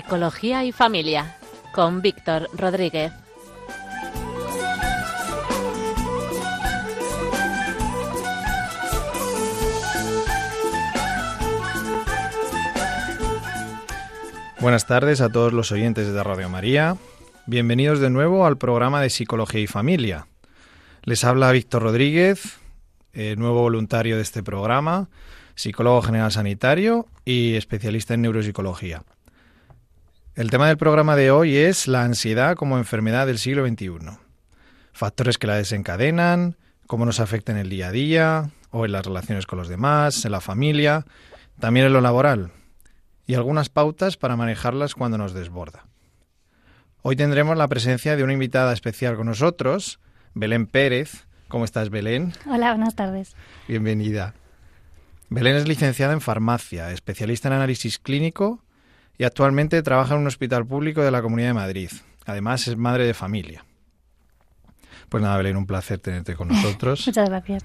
Psicología y Familia con Víctor Rodríguez. Buenas tardes a todos los oyentes de Radio María. Bienvenidos de nuevo al programa de Psicología y Familia. Les habla Víctor Rodríguez, eh, nuevo voluntario de este programa, psicólogo general sanitario y especialista en neuropsicología. El tema del programa de hoy es la ansiedad como enfermedad del siglo XXI. Factores que la desencadenan, cómo nos afecta en el día a día o en las relaciones con los demás, en la familia, también en lo laboral y algunas pautas para manejarlas cuando nos desborda. Hoy tendremos la presencia de una invitada especial con nosotros, Belén Pérez. ¿Cómo estás, Belén? Hola, buenas tardes. Bienvenida. Belén es licenciada en farmacia, especialista en análisis clínico y actualmente trabaja en un hospital público de la Comunidad de Madrid. Además, es madre de familia. Pues nada, Belén, un placer tenerte con nosotros. Muchas gracias.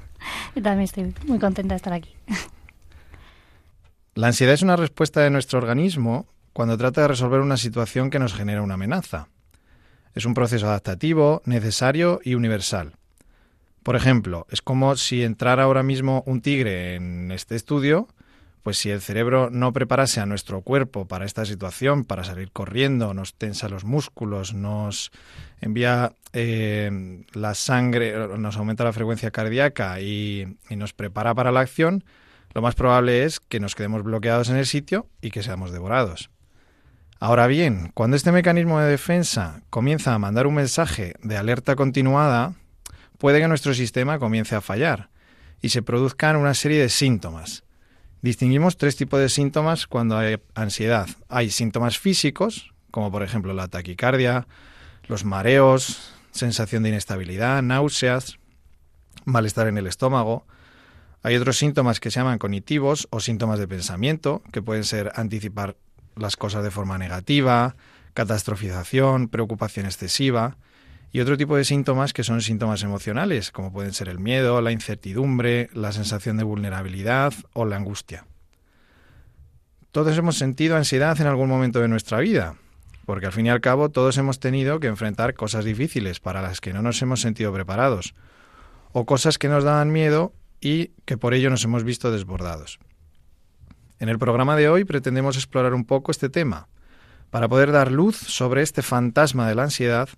Yo también estoy muy contenta de estar aquí. La ansiedad es una respuesta de nuestro organismo cuando trata de resolver una situación que nos genera una amenaza. Es un proceso adaptativo, necesario y universal. Por ejemplo, es como si entrara ahora mismo un tigre en este estudio, pues si el cerebro no preparase a nuestro cuerpo para esta situación, para salir corriendo, nos tensa los músculos, nos envía eh, la sangre, nos aumenta la frecuencia cardíaca y, y nos prepara para la acción, lo más probable es que nos quedemos bloqueados en el sitio y que seamos devorados. Ahora bien, cuando este mecanismo de defensa comienza a mandar un mensaje de alerta continuada, puede que nuestro sistema comience a fallar y se produzcan una serie de síntomas. Distinguimos tres tipos de síntomas cuando hay ansiedad. Hay síntomas físicos, como por ejemplo la taquicardia, los mareos, sensación de inestabilidad, náuseas, malestar en el estómago. Hay otros síntomas que se llaman cognitivos o síntomas de pensamiento, que pueden ser anticipar las cosas de forma negativa, catastrofización, preocupación excesiva, y otro tipo de síntomas que son síntomas emocionales, como pueden ser el miedo, la incertidumbre, la sensación de vulnerabilidad o la angustia. Todos hemos sentido ansiedad en algún momento de nuestra vida, porque al fin y al cabo todos hemos tenido que enfrentar cosas difíciles para las que no nos hemos sentido preparados, o cosas que nos daban miedo y que por ello nos hemos visto desbordados. En el programa de hoy pretendemos explorar un poco este tema, para poder dar luz sobre este fantasma de la ansiedad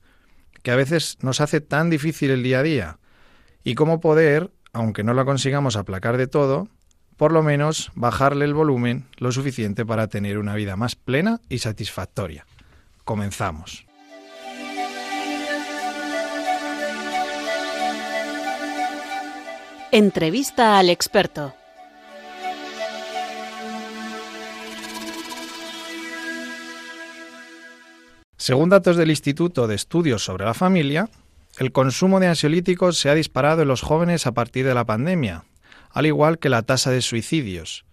que a veces nos hace tan difícil el día a día, y cómo poder, aunque no la consigamos aplacar de todo, por lo menos bajarle el volumen lo suficiente para tener una vida más plena y satisfactoria. Comenzamos. Entrevista al experto. Según datos del Instituto de Estudios sobre la Familia, el consumo de ansiolíticos se ha disparado en los jóvenes a partir de la pandemia, al igual que la tasa de suicidios.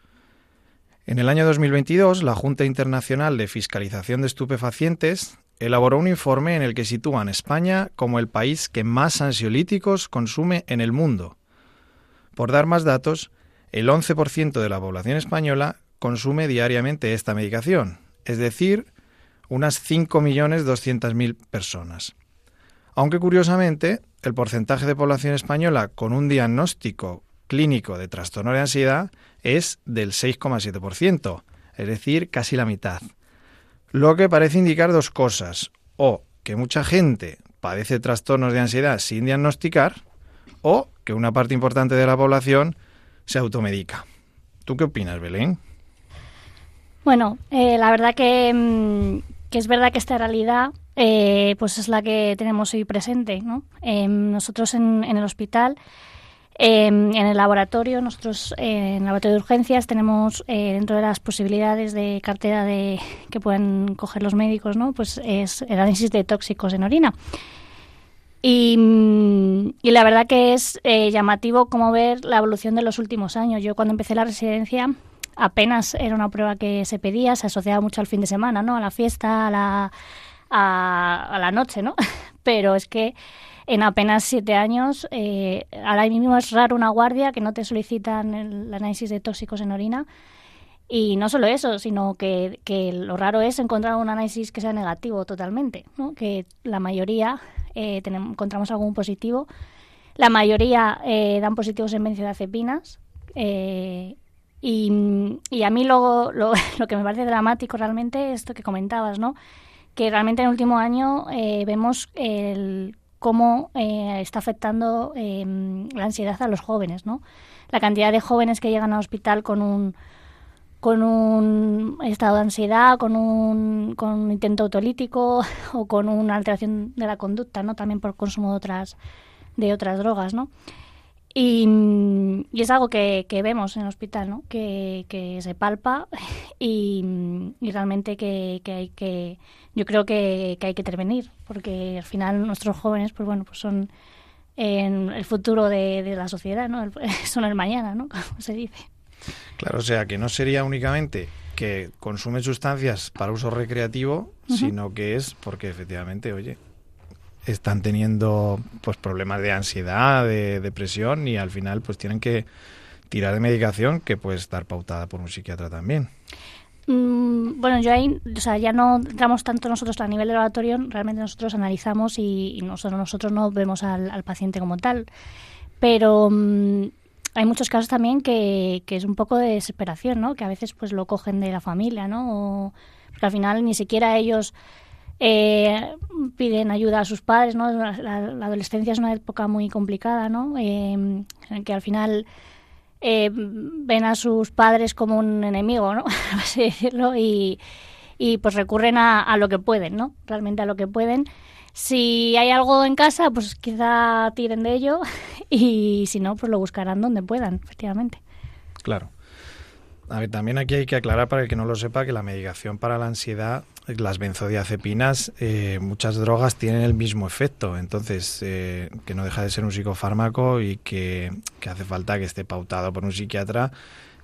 En el año 2022, la Junta Internacional de Fiscalización de Estupefacientes elaboró un informe en el que sitúan España como el país que más ansiolíticos consume en el mundo. Por dar más datos, el 11% de la población española consume diariamente esta medicación, es decir, unas 5.200.000 personas. Aunque curiosamente, el porcentaje de población española con un diagnóstico clínico de trastorno de ansiedad es del 6,7%, es decir, casi la mitad. Lo que parece indicar dos cosas, o que mucha gente padece trastornos de ansiedad sin diagnosticar, o que una parte importante de la población se automedica. ¿Tú qué opinas, Belén? Bueno, eh, la verdad que, mm, que, es verdad que esta realidad eh, pues es la que tenemos hoy presente. ¿no? Eh, nosotros en, el hospital, en el laboratorio, nosotros en el laboratorio de urgencias tenemos dentro de las posibilidades de cartera de que pueden coger los médicos, ¿no? pues es el análisis de tóxicos en orina. Y, y, la verdad que es eh, llamativo como ver la evolución de los últimos años. Yo cuando empecé la residencia apenas era una prueba que se pedía, se asociaba mucho al fin de semana, ¿no? A la fiesta, a la, a, la noche, ¿no? Pero es que en apenas siete años, eh, ahora mismo es raro una guardia que no te solicitan el análisis de tóxicos en orina. Y no solo eso, sino que, que, lo raro es encontrar un análisis que sea negativo totalmente, ¿no? que la mayoría eh, tenemos, encontramos algún positivo. La mayoría eh, dan positivos en benzodiazepinas. Eh, y, a mí lo, lo, que me parece dramático realmente es esto que comentabas, ¿no? que realmente en el último año eh, vemos el, cómo eh, está afectando eh, la ansiedad a los jóvenes, ¿no? La cantidad de jóvenes que llegan al hospital con un con un estado de ansiedad, con un, con un intento autolítico o con una alteración de la conducta, ¿no? También por consumo de otras de otras drogas, ¿no? Y, y, es algo que, que, vemos en el hospital, ¿no? que, que se palpa y, y realmente que, que, hay que, yo creo que, hay que intervenir, porque al final nuestros jóvenes, pues bueno, pues son en el futuro de, de la sociedad, ¿no? son el mañana, ¿no? Como se dice. Claro, o sea, que no sería únicamente que consumen sustancias para uso recreativo, uh -huh. sino que es porque efectivamente, oye, están teniendo pues problemas de ansiedad, de depresión y al final pues tienen que tirar de medicación que puede estar pautada por un psiquiatra también. Mm, bueno, yo ahí, o sea, ya no entramos tanto nosotros a nivel de laboratorio, realmente nosotros analizamos y, nosotros, nosotros no vemos al, paciente como tal. Pero mm, hay muchos casos también que, que, es un poco de desesperación, ¿no? Que a veces pues lo cogen de la familia, ¿no? Porque al final ni siquiera ellos eh, piden ayuda a sus padres, ¿no? La, adolescencia es una época muy complicada, ¿no? Eh, en que al final eh, ven a sus padres como un enemigo, ¿no? Así decirlo, y, y pues recurren a, a, lo que pueden, ¿no? Realmente a lo que pueden. Si hay algo en casa, pues quizá tiren de ello y si no, pues lo buscarán donde puedan, efectivamente. Claro. A ver, también aquí hay que aclarar para el que no lo sepa que la medicación para la ansiedad, las benzodiazepinas, eh, muchas drogas tienen el mismo efecto, entonces eh, que no deja de ser un psicofármaco y que, hace falta que esté pautado por un psiquiatra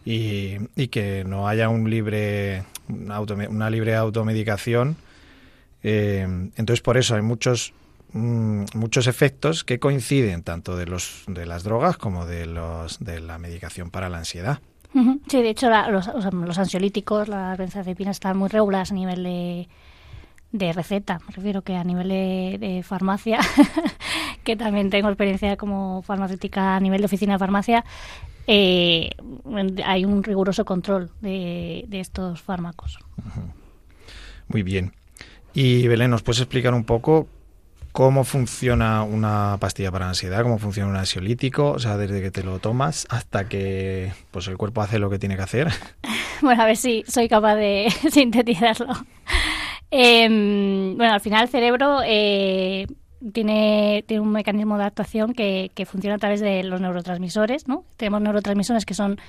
y, que no haya un libre, una, auto, libre automedicación. Eh, entonces por eso hay muchos mm, muchos efectos que coinciden tanto de los de las drogas como de los de la medicación para la ansiedad. Sí, de hecho la, los, ansiolíticos, las benzodiazepinas están muy reguladas a nivel de, de receta. Me refiero que a nivel de, de farmacia, que también tengo experiencia como farmacéutica a nivel de oficina de farmacia, eh, hay un riguroso control de estos fármacos. Muy bien. Y Belén, ¿nos puedes explicar un poco cómo funciona una pastilla para ansiedad, cómo funciona un ansiolítico, o sea, desde que te lo tomas hasta que pues el cuerpo hace lo que tiene que hacer. Bueno, a ver si soy capaz de sintetizarlo. Eh, bueno, al final el cerebro eh, tiene, tiene un mecanismo de actuación que, que, funciona a través de los neurotransmisores, ¿no? Tenemos neurotransmisores que son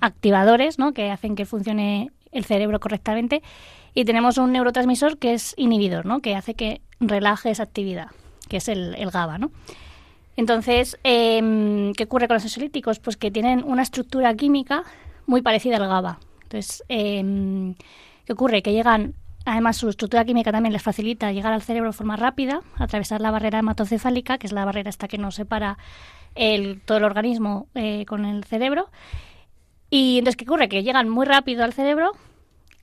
activadores, ¿no? Que hacen que funcione el cerebro correctamente y tenemos un neurotransmisor que es inhibidor, ¿no? Que hace que relaje esa actividad, que es el, el GABA, ¿no? Entonces, eh, ¿qué ocurre con los ansiolíticos? Pues que tienen una estructura química muy parecida al GABA. Entonces, eh, ¿qué ocurre? Que llegan, además su estructura química también les facilita llegar al cerebro de forma rápida, atravesar la barrera hematocefálica, que es la barrera hasta que nos separa el, todo el organismo eh, con el cerebro. Y entonces, ¿qué ocurre? Que llegan muy rápido al cerebro,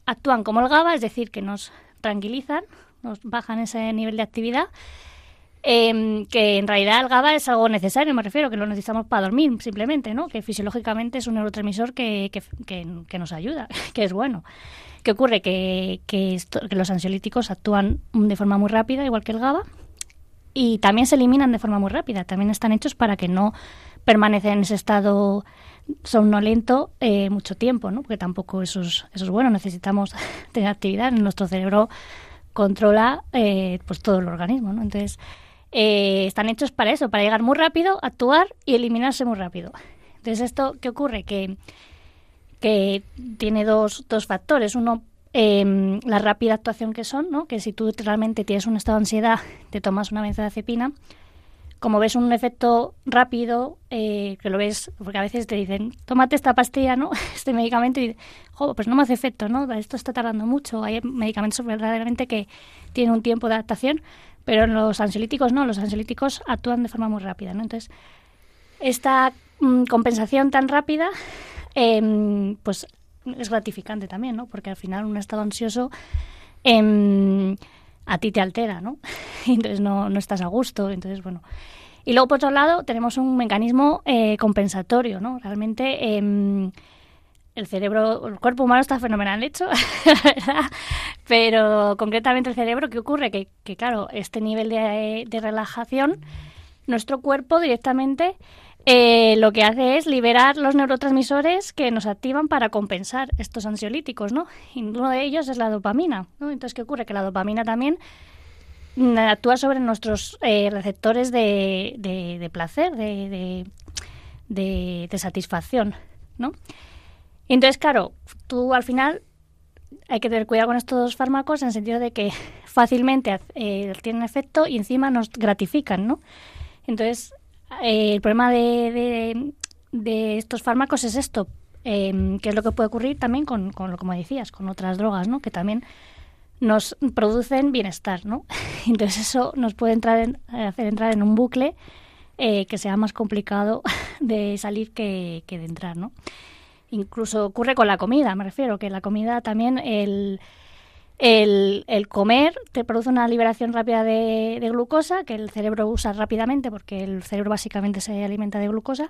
actúan como el GABA, es decir, que nos tranquilizan, nos bajan ese nivel de actividad eh, que en realidad el GABA es algo necesario, me refiero, que lo necesitamos para dormir simplemente, ¿no? Que fisiológicamente es un neurotransmisor que, que, que, nos ayuda, que es bueno. ¿Qué ocurre? Que, esto, que los ansiolíticos actúan de forma muy rápida, igual que el GABA, y también se eliminan de forma muy rápida. También están hechos para que no permanezcan en ese estado somnolento eh, mucho tiempo, ¿no? Porque tampoco eso es, eso es bueno. Necesitamos tener actividad. Nuestro cerebro controla eh, pues todo el organismo, ¿no? Entonces, eh, están hechos para eso, para llegar muy rápido, actuar y eliminarse muy rápido. Entonces, ¿esto qué ocurre? Que, que tiene dos, dos factores. Uno, eh, la rápida actuación que son, ¿no? Que si tú realmente tienes un estado de ansiedad, te tomas una benzodiazepina, como ves un efecto rápido, eh, que lo ves, porque a veces te dicen, tómate esta pastilla, ¿no? Este medicamento, y jo, pues no me hace efecto, ¿no? Esto está tardando mucho. Hay medicamentos verdaderamente que tienen un tiempo de adaptación, pero en los ansiolíticos no, los ansiolíticos actúan de forma muy rápida, ¿no? Entonces, esta mmm, compensación tan rápida, eh, pues es gratificante también, ¿no? Porque al final un estado ansioso em, a ti te altera, ¿no? Entonces no, no estás a gusto, entonces bueno. Y luego, por otro lado, tenemos un mecanismo eh, compensatorio, ¿no? Realmente em, el cerebro, el cuerpo humano está fenomenal hecho, ¿verdad? Pero concretamente el cerebro, ¿qué ocurre? Que, que claro, este nivel de, de relajación, nuestro cuerpo directamente eh, lo que hace es liberar los neurotransmisores que nos activan para compensar estos ansiolíticos, ¿no? Y uno de ellos es la dopamina, ¿no? Entonces, ¿qué ocurre? Que la dopamina también mm, actúa sobre nuestros eh, receptores de, placer, de, de, satisfacción, ¿no? Entonces, claro, tú al final hay que tener cuidado con estos fármacos en el sentido de que fácilmente eh, tienen efecto y encima nos gratifican, ¿no? Entonces, eh, el problema de, de, estos fármacos es esto, eh, que es lo que puede ocurrir también con, con, como decías, con otras drogas, ¿no? Que también nos producen bienestar, ¿no? Entonces eso nos puede entrar en, hacer entrar en un bucle eh, que sea más complicado de salir que, que de entrar, ¿no? Incluso ocurre con la comida, me refiero, que la comida también el el, el, comer te produce una liberación rápida de, glucosa que el cerebro usa rápidamente porque el cerebro básicamente se alimenta de glucosa.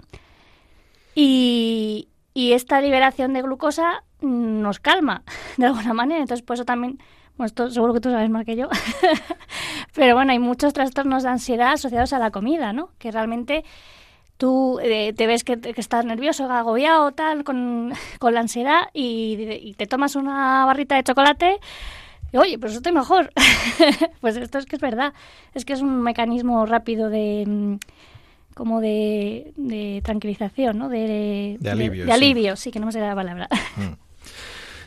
Y, y esta liberación de glucosa nos calma de alguna manera. Entonces, por eso también, bueno, esto seguro que tú sabes más que yo, pero bueno, hay muchos trastornos de ansiedad asociados a la comida, ¿no? Que realmente tú eh, te ves que, estás nervioso, agobiado, tal, con, con la ansiedad y, te tomas una barrita de chocolate y, oye, eso estoy mejor. pues esto es que es verdad. Es que es un mecanismo rápido de mm, como de, de tranquilización, ¿no? De, de alivio. De, alivio, sí. que no me sé la palabra. Mm.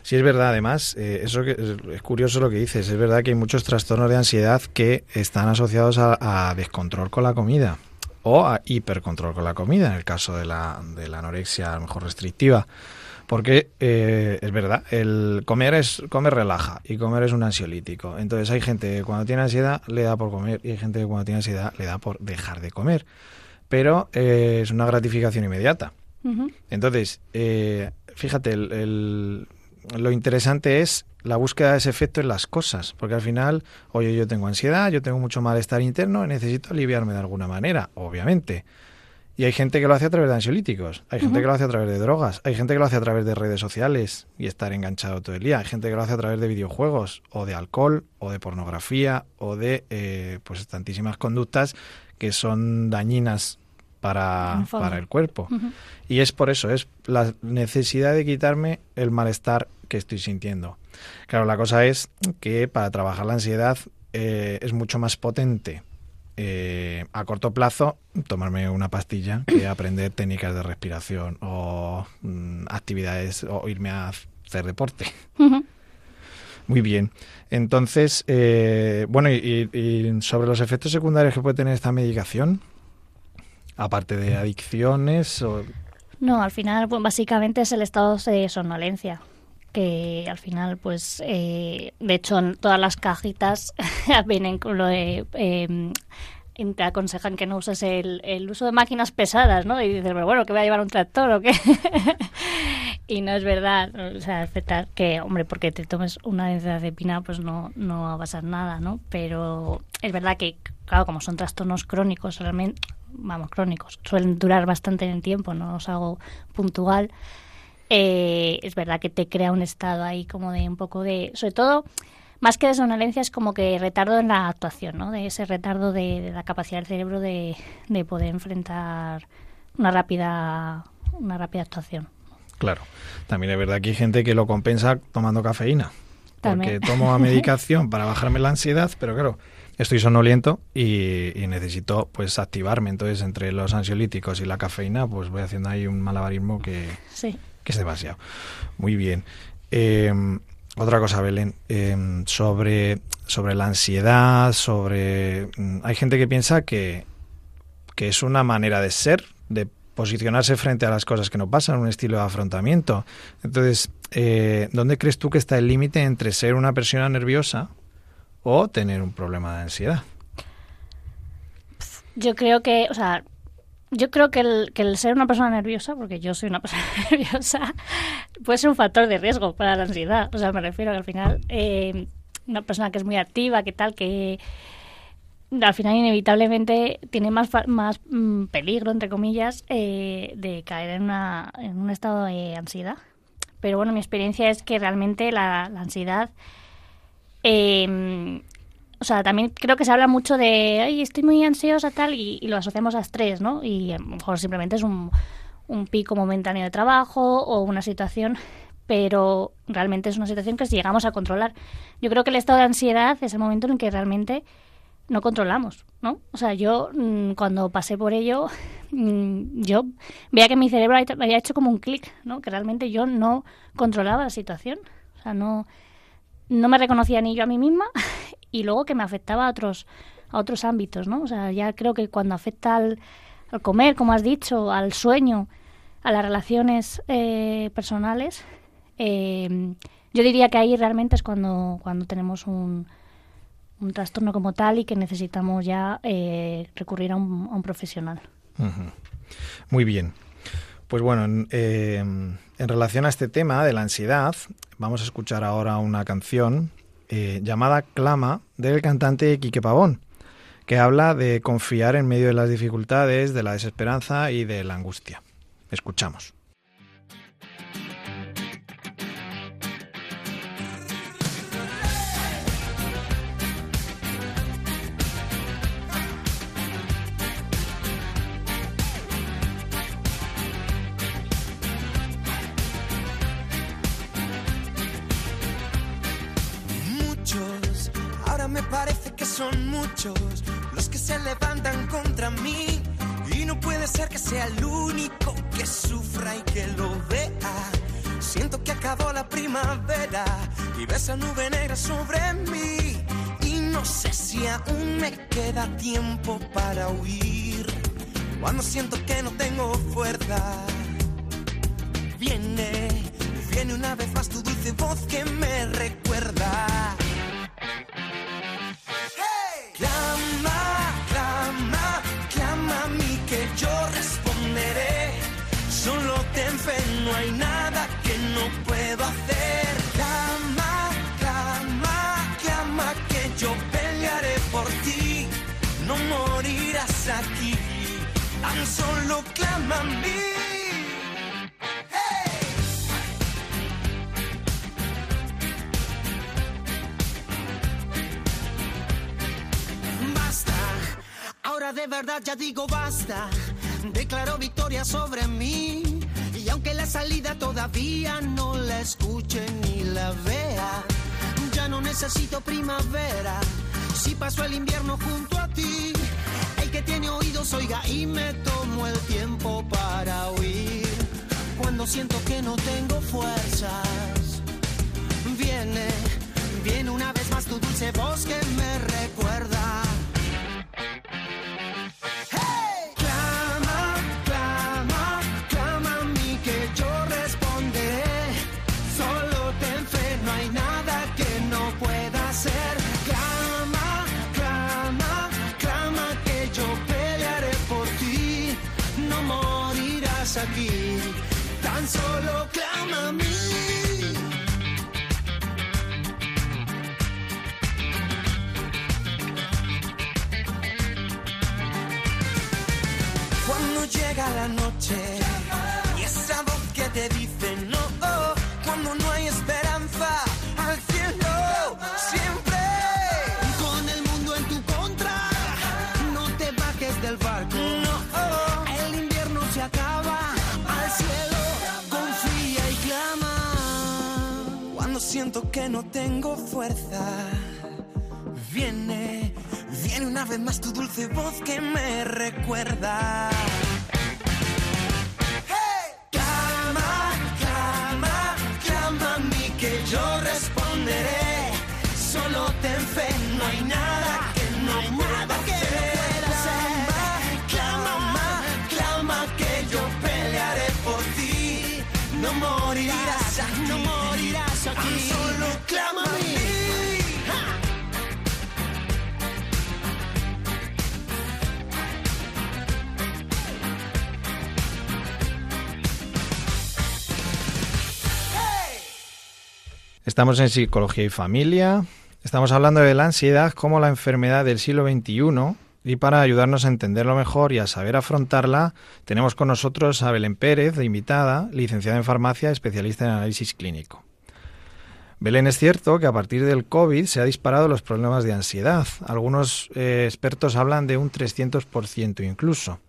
Sí, es verdad, además, eh, eso que, es, curioso lo que dices, es verdad que hay muchos trastornos de ansiedad que están asociados a descontrol con la comida o a hipercontrol con la comida, en el caso de la, de la anorexia a lo mejor restrictiva. Porque eh, es verdad, el comer es comer relaja y comer es un ansiolítico. Entonces hay gente que cuando tiene ansiedad le da por comer y hay gente que cuando tiene ansiedad le da por dejar de comer. Pero eh, es una gratificación inmediata. Entonces, eh, fíjate, el, lo interesante es la búsqueda de ese efecto en las cosas, porque al final, oye, yo tengo ansiedad, yo tengo mucho malestar interno, necesito aliviarme de alguna manera, obviamente. Y hay gente que lo hace a través de ansiolíticos, hay gente que lo hace a través de drogas, hay gente que lo hace a través de redes sociales y estar enganchado todo el día, hay gente que lo hace a través de videojuegos, o de alcohol, o de pornografía, o de eh, pues tantísimas conductas que son dañinas para, para el cuerpo. Y es por eso, es la necesidad de quitarme el malestar que estoy sintiendo. Claro, la cosa es que para trabajar la ansiedad eh, es mucho más potente eh, a corto plazo tomarme una pastilla que aprender técnicas de respiración o mm, actividades o irme a hacer deporte. Muy bien. Entonces, eh, bueno, y, y, sobre los efectos secundarios que puede tener esta medicación, aparte de adicciones o... No, al final, pues, básicamente es el estado de somnolencia que al final, pues, eh, de hecho, todas las cajitas vienen con lo de... Te aconsejan que no uses el, uso de máquinas pesadas, ¿no? Y dices, bueno, que voy a llevar un tractor o qué? y no es verdad, o sea, aceptar que, hombre, porque te tomes una pina pues no, no va a pasar nada, ¿no? Pero es verdad que, claro, como son trastornos crónicos, realmente, vamos, crónicos, suelen durar bastante en el tiempo, no es algo puntual, eh, es verdad que te crea un estado ahí como de un poco de, sobre todo, más que de somnolencia es como que retardo en la actuación, ¿no? De ese retardo de, la capacidad del cerebro de, de, poder enfrentar una rápida, una rápida actuación. Claro. También es verdad que hay gente que lo compensa tomando cafeína. Porque tomo medicación para bajarme la ansiedad, pero claro, estoy sonoliento y, necesito pues activarme. Entonces, entre los ansiolíticos y la cafeína, pues voy haciendo ahí un malabarismo que, que es demasiado. Muy bien. Eh, otra cosa, Belén, eh, sobre, sobre la ansiedad, sobre... Mm, hay gente que piensa que, que es una manera de ser, de posicionarse frente a las cosas que no pasan, un estilo de afrontamiento. Entonces, eh, ¿dónde crees tú que está el límite entre ser una persona nerviosa o tener un problema de ansiedad? Yo creo que, o sea, yo creo que el, que el ser una persona nerviosa, porque yo soy una persona nerviosa, puede ser un factor de riesgo para la ansiedad. O sea, me refiero que al final eh, una persona que es muy activa, que tal, que al final inevitablemente tiene más, más mm, peligro, entre comillas, eh, de caer en, una, en un estado de ansiedad. Pero bueno, mi experiencia es que realmente la ansiedad eh, o sea, también creo que se habla mucho de, ay, estoy muy ansiosa tal, y, lo asociamos a estrés, ¿no? Y a lo mejor simplemente es un, un pico momentáneo de trabajo o una situación, pero realmente es una situación que llegamos a controlar. Yo creo que el estado de ansiedad es el momento en el que realmente no controlamos, ¿no? O sea, yo mm, cuando pasé por ello, mm, yo veía que mi cerebro había hecho como un clic, ¿no? Que realmente yo no controlaba la situación, o sea, no, no me reconocía ni yo a mí misma y luego que me afectaba a otros, a otros ámbitos, ¿no? O sea, ya creo que cuando afecta al, comer, como has dicho, al sueño, a las relaciones eh, personales, eh, yo diría que ahí realmente es cuando, cuando tenemos un, un trastorno como tal y que necesitamos ya eh, recurrir a un, a un profesional. Muy bien. Pues bueno, en, relación a este tema de la ansiedad, vamos a escuchar ahora una canción eh, llamada Clama del cantante Quique Pavón, que habla de confiar en medio de las dificultades, de la desesperanza y de la angustia. Escuchamos. Que sea el único que sufra y que lo vea. Siento que acabó la primavera y ves esa nube negra sobre mí. Y no sé si aún me queda tiempo para huir. Cuando siento que no tengo fuerza, viene, viene una vez más tu dulce voz que me recuerda hay nada que no puedo hacer. Clama, clama, clama que yo pelearé por ti. No morirás aquí, tan solo clama a mí. De verdad ya digo basta. Declaro victoria sobre mí salida todavía no la escuche ni la vea, ya no necesito primavera. Si paso el invierno junto a ti, el que tiene oídos oiga y me tomo el tiempo para oír. Cuando siento que no tengo fuerzas, viene, viene una vez más tu dulce voz que me recuerda solo clama a mí. Cuando llega la noche y esa voz que te dice siento que no tengo fuerza. Viene, viene una vez más tu dulce voz que me recuerda. Estamos en Psicología y Familia. Estamos hablando de la ansiedad como la enfermedad del siglo XXI y para ayudarnos a entenderlo mejor y a saber afrontarla, tenemos con nosotros a Belén Pérez, de invitada, licenciada en farmacia, especialista en análisis clínico. Belén, es cierto que a partir del COVID se han disparado los problemas de ansiedad. Algunos eh, expertos hablan de un 300% incluso.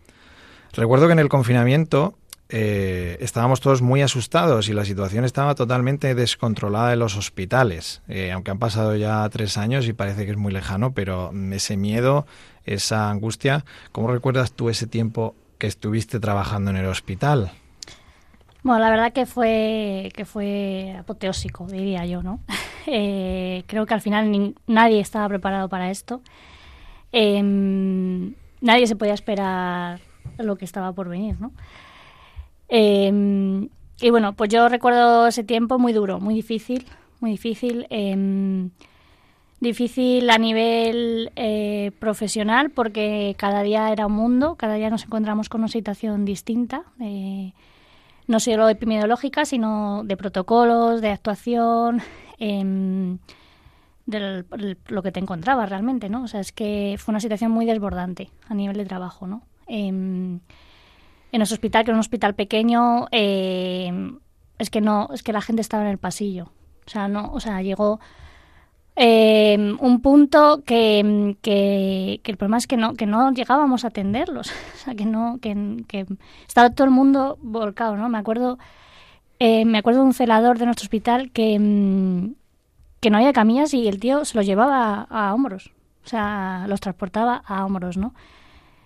Recuerdo que en el confinamiento eh, estábamos todos muy asustados y la situación estaba totalmente descontrolada en los hospitales, eh, aunque han pasado ya tres años y parece que es muy lejano, pero ese miedo, esa angustia, ¿cómo recuerdas tú ese tiempo que estuviste trabajando en el hospital? Bueno, la verdad que fue que fue apoteósico, diría yo, ¿no? Eh, creo que al final nadie estaba preparado para esto. Em, nadie se podía esperar lo que estaba por venir, ¿no? Em, y bueno, pues yo recuerdo ese tiempo muy duro, muy difícil, muy difícil. Em, difícil a nivel eh, profesional porque cada día era un mundo, cada día nos encontramos con una situación distinta, eh, no solo epidemiológica, sino de protocolos, de actuación, em, de lo que te encontrabas realmente, ¿no? O sea, es que fue una situación muy desbordante a nivel de trabajo, ¿no? En nuestro hospital, que era un hospital pequeño, eh, es que no, es que la gente estaba en el pasillo. O sea, no, o sea, llegó eh, un punto que, que, el problema es que no, que no llegábamos a atenderlos. O sea, que no, que, estaba todo el mundo volcado, ¿no? Me acuerdo, eh, me acuerdo de un celador de nuestro hospital que, mm, que no había camillas y el tío se los llevaba a hombros. O sea, los transportaba a hombros, ¿no?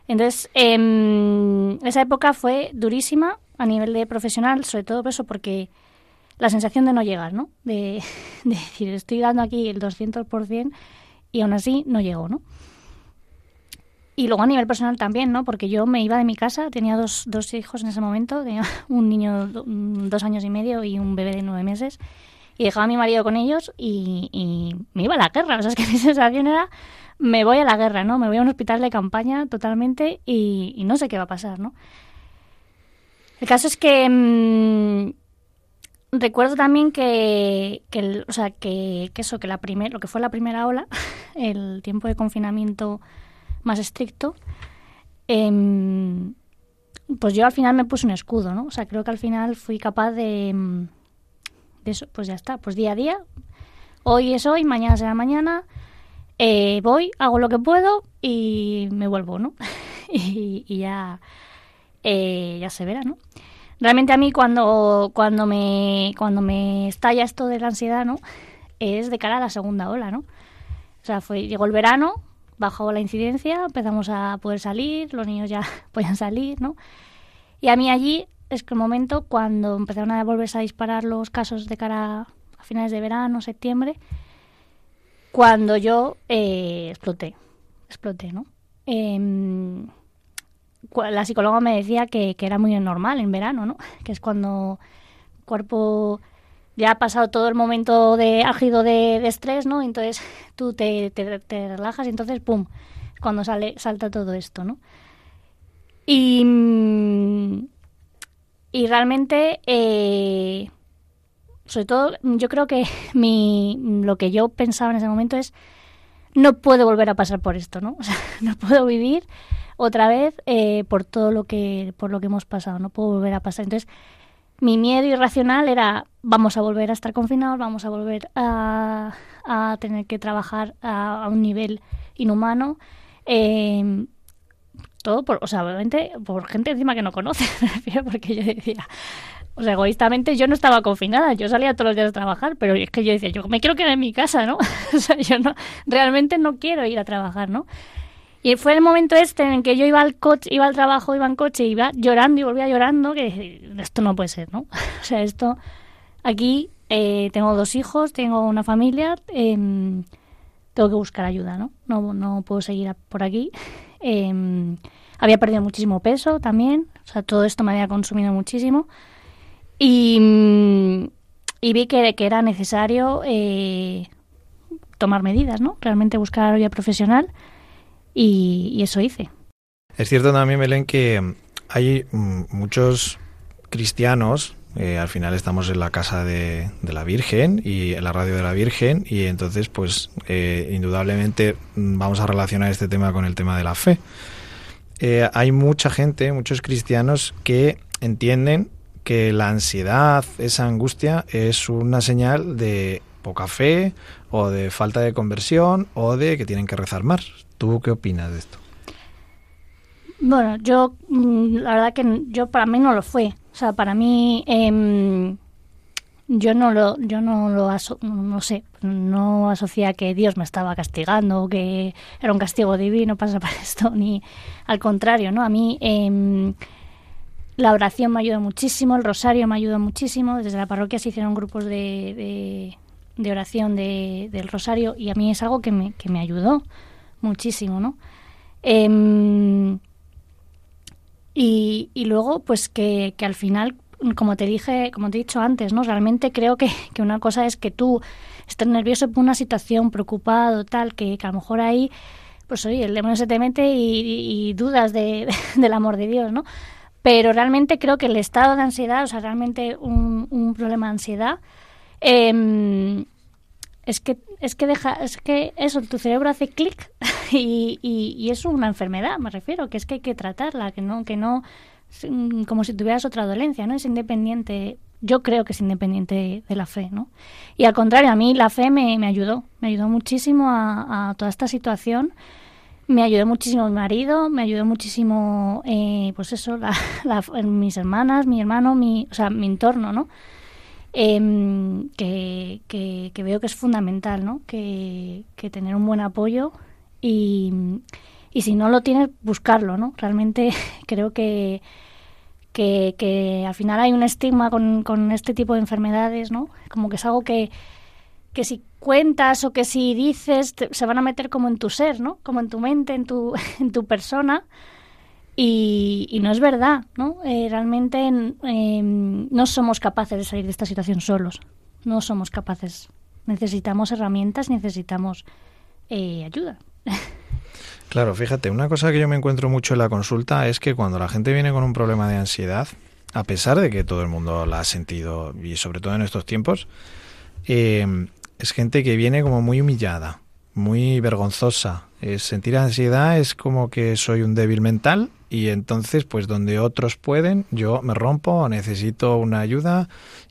Entonces, eh, esa época fue durísima a nivel de profesional, sobre todo eso porque la sensación de no llegar, ¿no? De, decir, estoy dando aquí el 200% y aún así no llego, ¿no? Y luego a nivel personal también, ¿no? Porque yo me iba de mi casa, tenía dos, dos hijos en ese momento, tenía un niño de dos años y medio y un bebé de nueve meses, y dejaba a mi marido con ellos y, y me iba a la guerra. O sea, es que mi sensación era me voy a la guerra, ¿no? Me voy a un hospital de campaña totalmente y, no sé qué va a pasar, ¿no? El caso es que mm, recuerdo también que, que o sea, que, eso, que la primer, lo que fue la primera ola, el tiempo de confinamiento más estricto, em, pues yo al final me puse un escudo, ¿no? O sea, creo que al final fui capaz de, mm, de eso, pues ya está, pues día a día, hoy es hoy, mañana será mañana, eh, voy, hago lo que puedo y me vuelvo, ¿no? y, ya, eh, ya se verá, ¿no? Realmente a mí cuando, cuando, me, cuando me estalla esto de la ansiedad, ¿no? Es de cara a la segunda ola, ¿no? O sea, fue, llegó el verano, bajó la incidencia, empezamos a poder salir, los niños ya podían salir, ¿no? Y a mí allí es que el momento cuando empezaron a volverse a disparar los casos de cara a finales de verano, septiembre, cuando yo eh, exploté, exploté, ¿no? Em, la psicóloga me decía que, era muy normal en verano, ¿no? Que es cuando el cuerpo ya ha pasado todo el momento de ágido de, estrés, ¿no? Entonces tú te, te, relajas y entonces, ¡pum!, cuando sale, salta todo esto, ¿no? Y, y realmente eh, sobre todo, yo creo que mi, lo que yo pensaba en ese momento es, no puedo volver a pasar por esto, ¿no? O sea, no puedo vivir otra vez eh, por todo lo que, por lo que hemos pasado, no puedo volver a pasar. Entonces, mi miedo irracional era, vamos a volver a estar confinados, vamos a volver a, a tener que trabajar a, un nivel inhumano. Eh, todo por, o sea, obviamente por gente encima que no conoce, porque yo decía, o sea, egoístamente yo no estaba confinada, yo salía todos los días a trabajar, pero es que yo decía, yo me quiero quedar en mi casa, ¿no? o sea, yo no, realmente no quiero ir a trabajar, ¿no? Y fue el momento este en que yo iba al coche, iba al trabajo, iba en coche, iba llorando y volvía llorando, que esto no puede ser, ¿no? o sea, esto, aquí eh, tengo dos hijos, tengo una familia, em, tengo que buscar ayuda, ¿no? No, no puedo seguir por aquí. Em, había perdido muchísimo peso también, o sea, todo esto me había consumido muchísimo. Y, vi que, que, era necesario eh, tomar medidas, ¿no? Realmente buscar ayuda profesional y, eso hice. Es cierto también, Belén, que hay mm, muchos cristianos Eh, al final estamos en la casa de, la Virgen y en la radio de la Virgen y entonces pues eh, indudablemente mm, vamos a relacionar este tema con el tema de la fe. Eh, hay mucha gente, muchos cristianos que entienden que la ansiedad, esa angustia es una señal de poca fe o de falta de conversión o de que tienen que rezar más. ¿Tú qué opinas de esto? Bueno, yo mm, la verdad que yo para mí no lo fue. O sea, para mí eh, yo no lo yo no lo no sé, no asocié que Dios me estaba castigando o que era un castigo divino pasa para esto ni al contrario, ¿no? A mí eh, la oración me ayudó muchísimo, el rosario me ayudó muchísimo. Desde la parroquia se hicieron grupos de, de, oración de, del rosario y a mí es algo que me, que me ayudó muchísimo, ¿no? Eh, y, y luego, pues que, que al final, como te dije, como te he dicho antes, ¿no? Realmente creo que, que una cosa es que tú estés nervioso por una situación, preocupado, tal, que, a lo mejor ahí, pues oye, el demonio se te mete y, dudas de, del amor de Dios, ¿no? Pero realmente creo que el estado de ansiedad, o sea, realmente un, un problema de ansiedad, eh, es que es que deja es que eso tu cerebro hace clic y, y, es una enfermedad me refiero que es que hay que tratarla que no que no mm, como si tuvieras otra dolencia no es independiente yo creo que es independiente de la fe no y al contrario a mí la fe me, me ayudó me ayudó muchísimo a, toda esta situación me ayudó muchísimo mi marido me ayudó muchísimo eh, pues eso mis hermanas mi hermano mi o sea mi entorno no Em, que, que, veo que es fundamental, ¿no? Que, tener un buen apoyo y, y, si no lo tienes, buscarlo, ¿no? Realmente creo que, que, al final hay un estigma con, con, este tipo de enfermedades, ¿no? Como que es algo que, que si cuentas o que si dices se van a meter como en tu ser, ¿no? Como en tu mente, en tu, en tu persona y, no es verdad, ¿no? Eh, realmente em, no somos capaces de salir de esta situación solos. No somos capaces. Necesitamos herramientas, necesitamos eh, ayuda. Claro, fíjate, una cosa que yo me encuentro mucho en la consulta es que cuando la gente viene con un problema de ansiedad, a pesar de que todo el mundo la ha sentido, y sobre todo en estos tiempos, em, es gente que viene como muy humillada, muy vergonzosa. sentir ansiedad es como que soy un débil mental y entonces pues donde otros pueden yo me rompo necesito una ayuda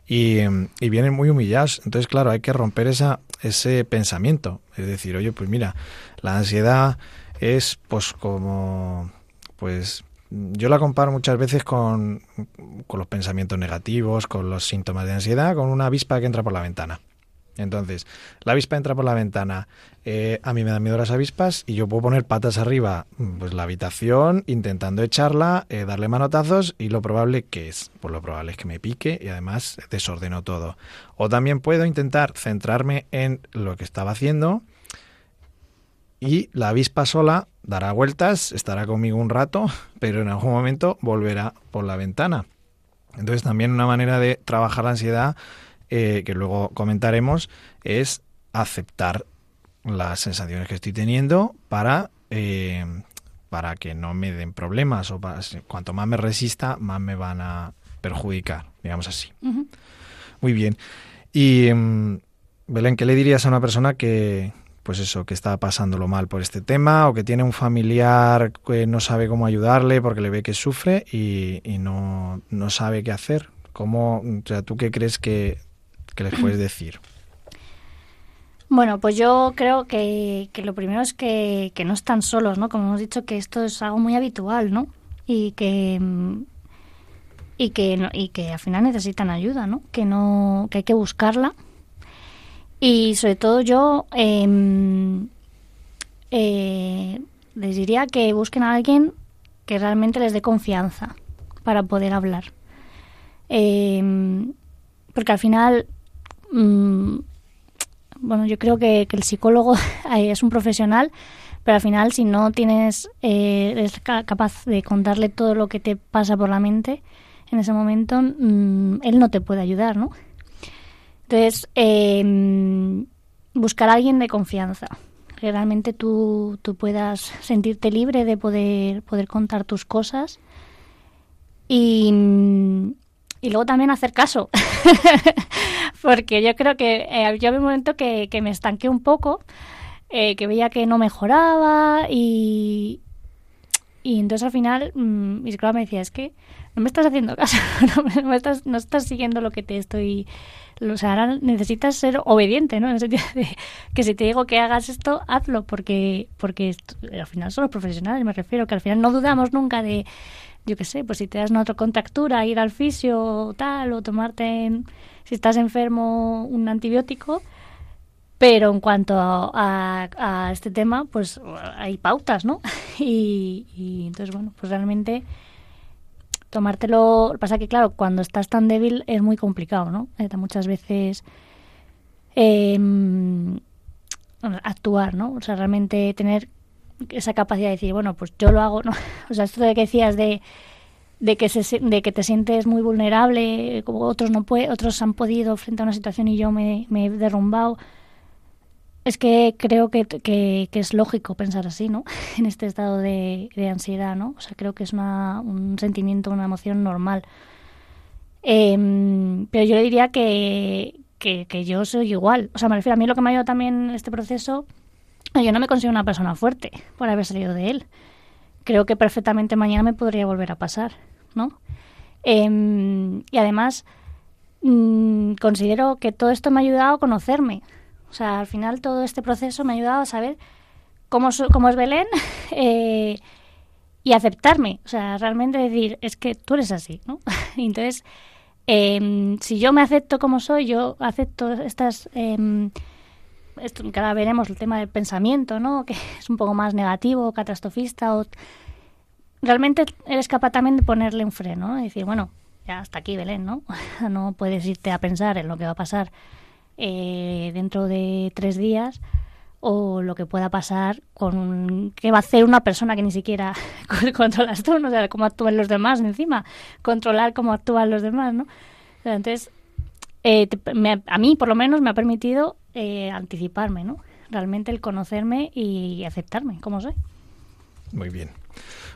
y, y, vienen muy humillados. Entonces claro hay que romper esa ese pensamiento. Es decir oye pues mira la ansiedad es pues como pues yo la comparo muchas veces con, con los pensamientos negativos con los síntomas de ansiedad con una avispa que entra por la ventana entonces, la avispa entra por la ventana. Eh, a mí me dan miedo las avispas y yo puedo poner patas arriba, pues la habitación, intentando echarla, eh, darle manotazos y lo probable que es, pues lo probable es que me pique y además desordeno todo. O también puedo intentar centrarme en lo que estaba haciendo y la avispa sola dará vueltas, estará conmigo un rato, pero en algún momento volverá por la ventana. Entonces también una manera de trabajar la ansiedad eh, que luego comentaremos, es aceptar las sensaciones que estoy teniendo para, eh, para que no me den problemas o cuanto más me resista, más me van a perjudicar, digamos así. Muy bien. Y mm, Belén, ¿qué le dirías a una persona que, pues eso, que está pasándolo mal por este tema o que tiene un familiar que no sabe cómo ayudarle porque le ve que sufre y, y no, no sabe qué hacer? ¿Cómo, o sea, ¿Tú qué crees que ¿Qué les puedes decir? Bueno, pues yo creo que, lo primero es que, no están solos, ¿no? Como hemos dicho, que esto es algo muy habitual, ¿no? Y que y que y que al final necesitan ayuda, ¿no? Que no que hay que buscarla y sobre todo yo em, eh, les diría que busquen a alguien que realmente les dé confianza para poder hablar, em, porque al final Mm, bueno, yo creo que, el psicólogo es un profesional, pero al final si no tienes, eh, eres capaz de contarle todo lo que te pasa por la mente en ese momento, mm, él no te puede ayudar, ¿no? Entonces, em, buscar a alguien de confianza, que realmente tú, tú puedas sentirte libre de poder, poder contar tus cosas y, y luego también hacer caso. Porque yo creo que eh, yo había un momento que, que me estanqué un poco, eh, que veía que no mejoraba y, y entonces al final mm, mi psicóloga me decía, es que no me estás haciendo caso, no, me estás, no estás siguiendo lo que te estoy... O sea, ahora necesitas ser obediente, ¿no? En el sentido de que si te digo que hagas esto, hazlo, porque, porque al final son los profesionales, me refiero, que al final no dudamos nunca de, yo qué sé, pues si te das una otra contractura, ir al fisio o tal, o tomarte, si estás enfermo, un antibiótico, pero en cuanto a, a, este tema, pues hay pautas, ¿no? Y, y, entonces, bueno, pues realmente tomártelo... Lo pasa que, claro, cuando estás tan débil es muy complicado, ¿no? Eh, muchas veces eh, actuar, ¿no? O sea, realmente tener esa capacidad de decir, bueno, pues yo lo hago, ¿no? O sea, esto de que decías de de que se, de que te sientes muy vulnerable, como otros no puede, otros han podido frente a una situación y yo me, he derrumbado. Es que creo que, que, es lógico pensar así, ¿no? En este estado de, ansiedad, ¿no? O sea, creo que es una, un sentimiento, una emoción normal. Eh, pero yo diría que, que, que, yo soy igual. O sea, me refiero a mí lo que me ha ayudado también en este proceso. Yo no me considero una persona fuerte por haber salido de él. Creo que perfectamente mañana me podría volver a pasar, ¿no? Eh, y además, mmm, considero que todo esto me ha ayudado a conocerme. O sea, al final todo este proceso me ha ayudado a saber cómo, cómo es Belén eh, y aceptarme. O sea, realmente decir, es que tú eres así, ¿no? Entonces, eh, si yo me acepto como soy, yo acepto estas... Esto, que ahora veremos el tema del pensamiento, ¿no? Que es un poco más negativo, catastrofista. O... Realmente eres capaz también de ponerle un freno, ¿no? Decir, bueno, ya hasta aquí, Belén, ¿no? no puedes irte a pensar en lo que va a pasar eh, dentro de tres días o lo que pueda pasar con qué va a hacer una persona que ni siquiera controlas tú, ¿no? sea, cómo actúan los demás encima, controlar cómo actúan los demás, ¿no? Entonces, eh, te, me, a mí por lo menos me ha permitido eh, anticiparme, ¿no? Realmente el conocerme y aceptarme como soy. Muy bien.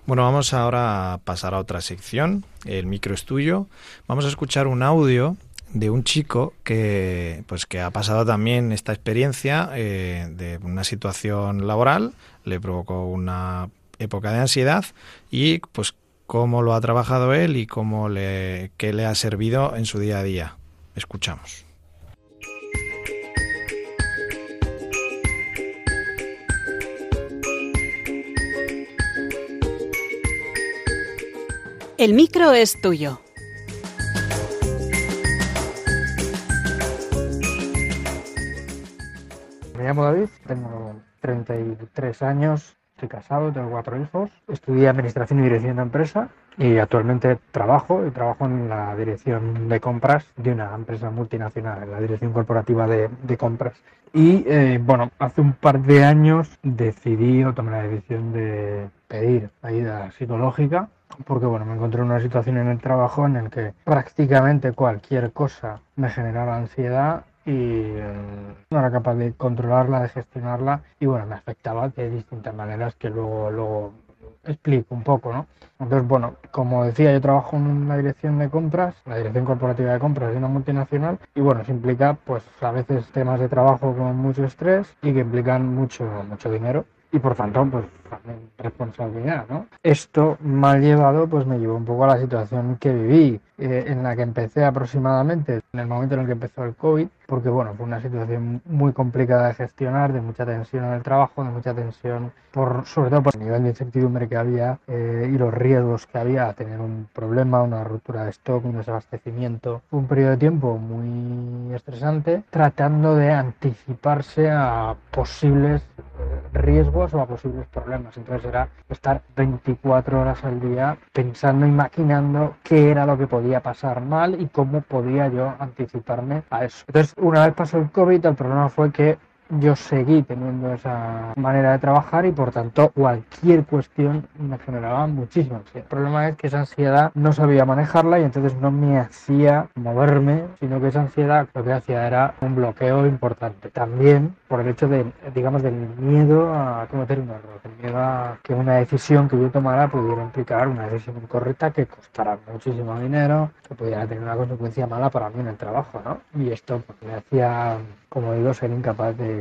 Bueno, vamos ahora a pasar a otra sección. El micro es tuyo. Vamos a escuchar un audio de un chico que pues que ha pasado también esta experiencia eh, de una situación laboral le provocó una época de ansiedad y pues cómo lo ha trabajado él y cómo le qué le ha servido en su día a día escuchamos El micro es tuyo. Me llamo David, tengo 33 años, estoy casado, tengo cuatro hijos, estudié Administración y Dirección de Empresa y actualmente trabajo y trabajo en la dirección de compras de una empresa multinacional, en la dirección corporativa de, de compras. Y eh, bueno, hace un par de años decidí o tomé la decisión de pedir ayuda psicológica porque bueno, me encontré en una situación en el trabajo en la que prácticamente cualquier cosa me generaba ansiedad y eh, no era capaz de controlarla, de gestionarla y bueno, me afectaba de distintas maneras que luego, luego explico un poco, ¿no? Entonces, bueno, como decía, yo trabajo en la dirección de compras, la dirección corporativa de compras de una multinacional y bueno, eso implica pues a veces temas de trabajo con mucho estrés y que implican mucho, mucho dinero y por tanto pues también responsabilidad no esto mal llevado pues me llevó un poco a la situación que viví eh, en la que empecé aproximadamente en el momento en el que empezó el covid porque bueno fue una situación muy complicada de gestionar de mucha tensión en el trabajo de mucha tensión por sobre todo por el nivel de incertidumbre que había eh, y los riesgos que había a tener un problema una ruptura de stock un desabastecimiento. Fue un periodo de tiempo muy estresante tratando de anticiparse a posibles riesgos o a posibles problemas. Entonces era estar 24 horas al día pensando y maquinando qué era lo que podía pasar mal y cómo podía yo anticiparme a eso. Entonces, una vez pasó el COVID, el problema fue que yo seguí teniendo esa manera de trabajar y por tanto cualquier cuestión me generaba muchísima ansiedad. El problema es que esa ansiedad no sabía manejarla y entonces no me hacía moverme, sino que esa ansiedad lo que hacía era un bloqueo importante. También por el hecho de, digamos, del miedo a cometer un error, el miedo a que una decisión que yo tomara pudiera implicar una decisión incorrecta que costara muchísimo dinero, que pudiera tener una consecuencia mala para mí en el trabajo, ¿no? Y esto pues, me hacía como digo, ser incapaz de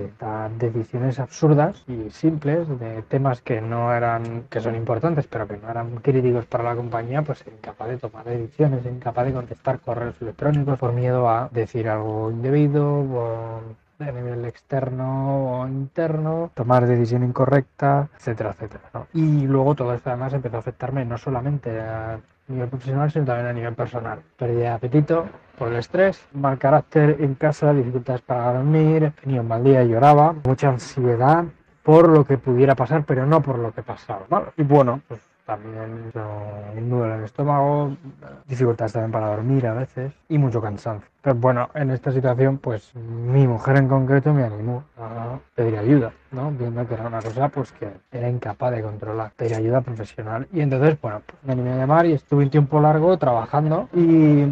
decisiones absurdas y simples de temas que no eran, que son importantes, pero que no eran críticos para la compañía, pues incapaz de tomar decisiones, incapaz de contestar correos electrónicos por miedo a decir algo indebido o a nivel externo o interno, tomar decisión incorrecta, etcétera, etcétera. ¿no? Y luego todo esto además empezó a afectarme no solamente a nivel profesional, sino también a nivel personal. Pérdida de apetito por el estrés, mal carácter en casa, dificultades para dormir, tenía un mal día y lloraba, mucha ansiedad por lo que pudiera pasar, pero no por lo que pasaba. Y bueno, pues también un nudo en el estómago, dificultades también para dormir a veces y mucho cansancio. Pero bueno, en esta situación, pues mi mujer en concreto me animó a pedir ayuda, ¿no? Viendo que era una cosa pues que era incapaz de controlar, pedir ayuda profesional. Y entonces, bueno, pues me animé a llamar y estuve un tiempo largo trabajando y,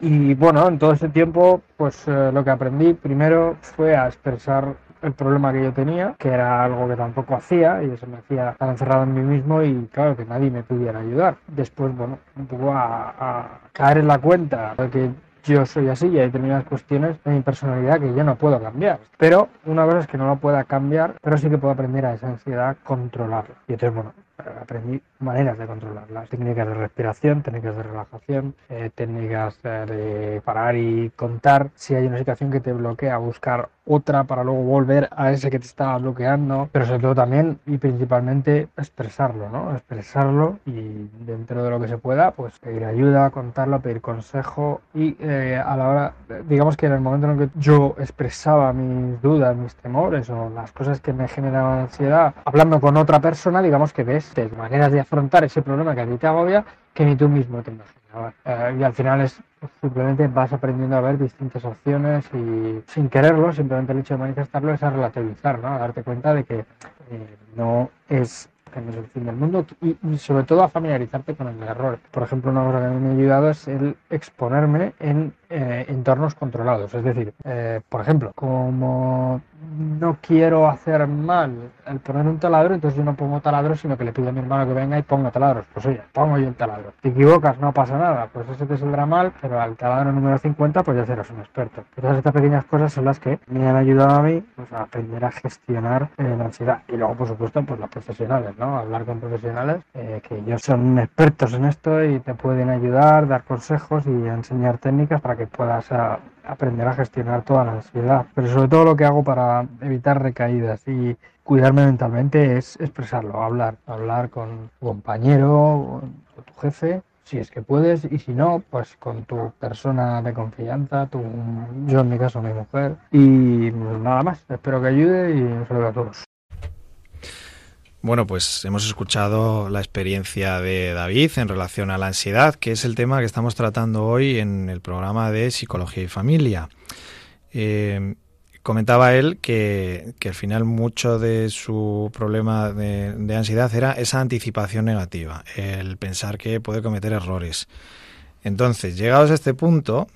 y bueno, en todo ese tiempo, pues eh, lo que aprendí primero fue a expresar el problema que yo tenía, que era algo que tampoco hacía y eso me hacía estar encerrado en mí mismo y claro que nadie me pudiera ayudar. Después, bueno, un poco a, caer en la cuenta de que yo soy así y hay determinadas cuestiones de mi personalidad que yo no puedo cambiar. Pero una cosa es que no lo pueda cambiar, pero sí que puedo aprender a esa ansiedad controlarla. Y entonces, bueno, aprendí maneras de controlarlas, técnicas de respiración, técnicas de relajación, eh, técnicas eh, de parar y contar si hay una situación que te bloquea, buscar otra para luego volver a ese que te estaba bloqueando, pero sobre todo también y principalmente expresarlo, ¿no? Expresarlo y dentro de lo que se pueda, pues pedir ayuda, contarlo, pedir consejo y eh, a la hora, digamos que en el momento en el que yo expresaba mis dudas, mis temores o las cosas que me generaban ansiedad, hablando con otra persona, digamos que ves maneras de afrontar ese problema que a ti te agobia que ni tú mismo te imaginabas. Eh, y al final es simplemente vas aprendiendo a ver distintas opciones y sin quererlo, simplemente el hecho de manifestarlo es a relativizar, ¿no? a darte cuenta de que eh, no es que no es el fin del mundo y, sobre todo a familiarizarte con el error. Por ejemplo, una cosa que a mí me ha ayudado es el exponerme en eh, entornos controlados. Es decir, por ejemplo, como no quiero hacer mal el poner un taladro, entonces yo no pongo taladro, sino que le pido a mi hermano que venga y ponga taladros. Pues oye, pongo yo el taladro. Te equivocas, no pasa nada, pues eso te saldrá mal, pero al taladro número 50 pues ya serás un experto. Todas estas pequeñas cosas son las que me han ayudado a mí pues, a aprender a gestionar eh, la ansiedad. Y luego, por supuesto, pues los profesionales, ¿no? Hablar con profesionales eh, que ellos son expertos en esto y te pueden ayudar, dar consejos y enseñar técnicas para que puedas ah, aprender a gestionar toda la ansiedad. Pero sobre todo lo que hago para evitar recaídas y cuidarme mentalmente es expresarlo, hablar, hablar con tu compañero, con tu jefe, si es que puedes, y si no, pues con tu persona de confianza, tu, yo en mi caso mi mujer, y nada más. Espero que ayude y un saludo a todos. Bueno, pues hemos escuchado la experiencia de David en relación a la ansiedad, que es el tema que estamos tratando hoy en el programa de Psicología y Familia. Eh, comentaba él que, al final mucho de su problema de, ansiedad era esa anticipación negativa, el pensar que puede cometer errores. Entonces, llegados a este punto,